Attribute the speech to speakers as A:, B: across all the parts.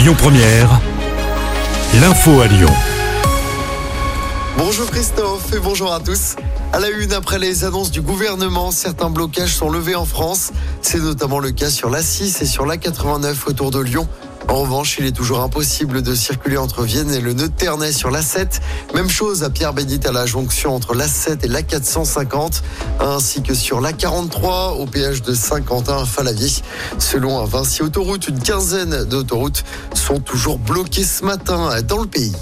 A: Lyon Première, l'info à Lyon.
B: Bonjour Christophe et bonjour à tous. À la une, après les annonces du gouvernement, certains blocages sont levés en France. C'est notamment le cas sur l'A6 et sur l'A89 autour de Lyon. En revanche, il est toujours impossible de circuler entre Vienne et le nœud Ternay sur l'A7. Même chose à Pierre-Bénite à la jonction entre l'A7 et l'A450, ainsi que sur l'A43 au péage de Saint-Quentin à Falavier. Selon Vinci Autoroute, une quinzaine d'autoroutes sont toujours bloquées ce matin dans le pays.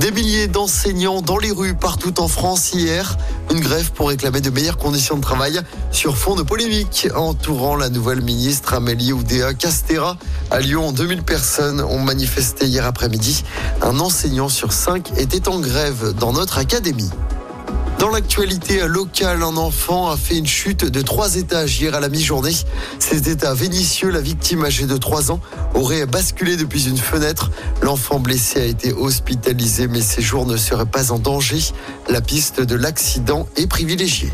B: Des milliers d'enseignants dans les rues partout en France hier. Une grève pour réclamer de meilleures conditions de travail sur fond de polémique entourant la nouvelle ministre Amélie Oudéa Castera. À Lyon, 2000 personnes ont manifesté hier après-midi. Un enseignant sur cinq était en grève dans notre académie. Dans l'actualité locale, un enfant a fait une chute de trois étages hier à la mi-journée. C'était à Vénissieux. La victime âgée de 3 ans aurait basculé depuis une fenêtre. L'enfant blessé a été hospitalisé, mais ses jours ne seraient pas en danger. La piste de l'accident est privilégiée.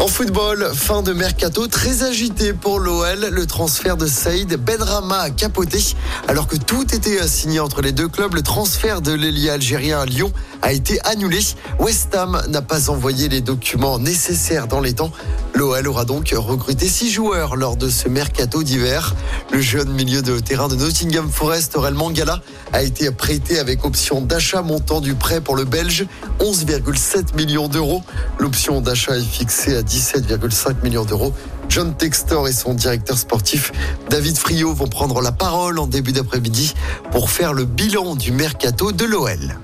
B: En football, fin de mercato très agité pour l'OL. Le transfert de Saïd Benrama a capoté. Alors que tout était signé entre les deux clubs, le transfert de l'ailier algérien à Lyon a été annulé. West Ham n'a pas envoyé les documents nécessaires dans les temps. L'OL aura donc recruté six joueurs lors de ce mercato d'hiver. Le jeune milieu de terrain de Nottingham Forest, Aurel Mangala, a été prêté avec option d'achat montant du prêt pour le Belge 11,7 millions d'euros. L'option d'achat est fixée à 17,5 millions d'euros. John Textor et son directeur sportif David Friot vont prendre la parole en début d'après-midi pour faire le bilan du mercato de l'OL.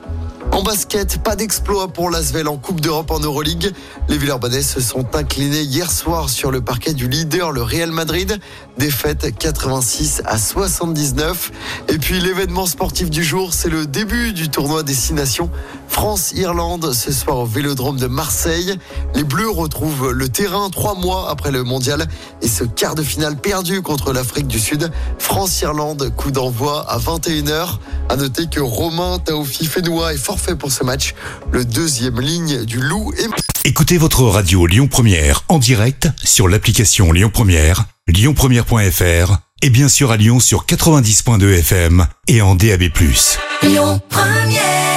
B: En basket, pas d'exploit pour l'Asvel en Coupe d'Europe en Euroleague. Les Villeurbanais se sont inclinés hier soir sur le parquet du leader, le Real Madrid. Défaite 86 à 79. Et puis l'événement sportif du jour, c'est le début du tournoi Destination France-Irlande ce soir au Vélodrome de Marseille. Les Bleus retrouvent le terrain trois mois après le mondial et ce quart de finale perdu contre l'Afrique du Sud. France-Irlande, coup d'envoi à 21h. À noter que Romain Taofi Fenois est forfait pour ce match. Le deuxième ligne du Loup est...
A: Écoutez votre radio Lyon Première en direct sur l'application Lyon Première, lyonpremière.fr et bien sûr à Lyon sur 90.2 FM et en DAB+.
C: Lyon Première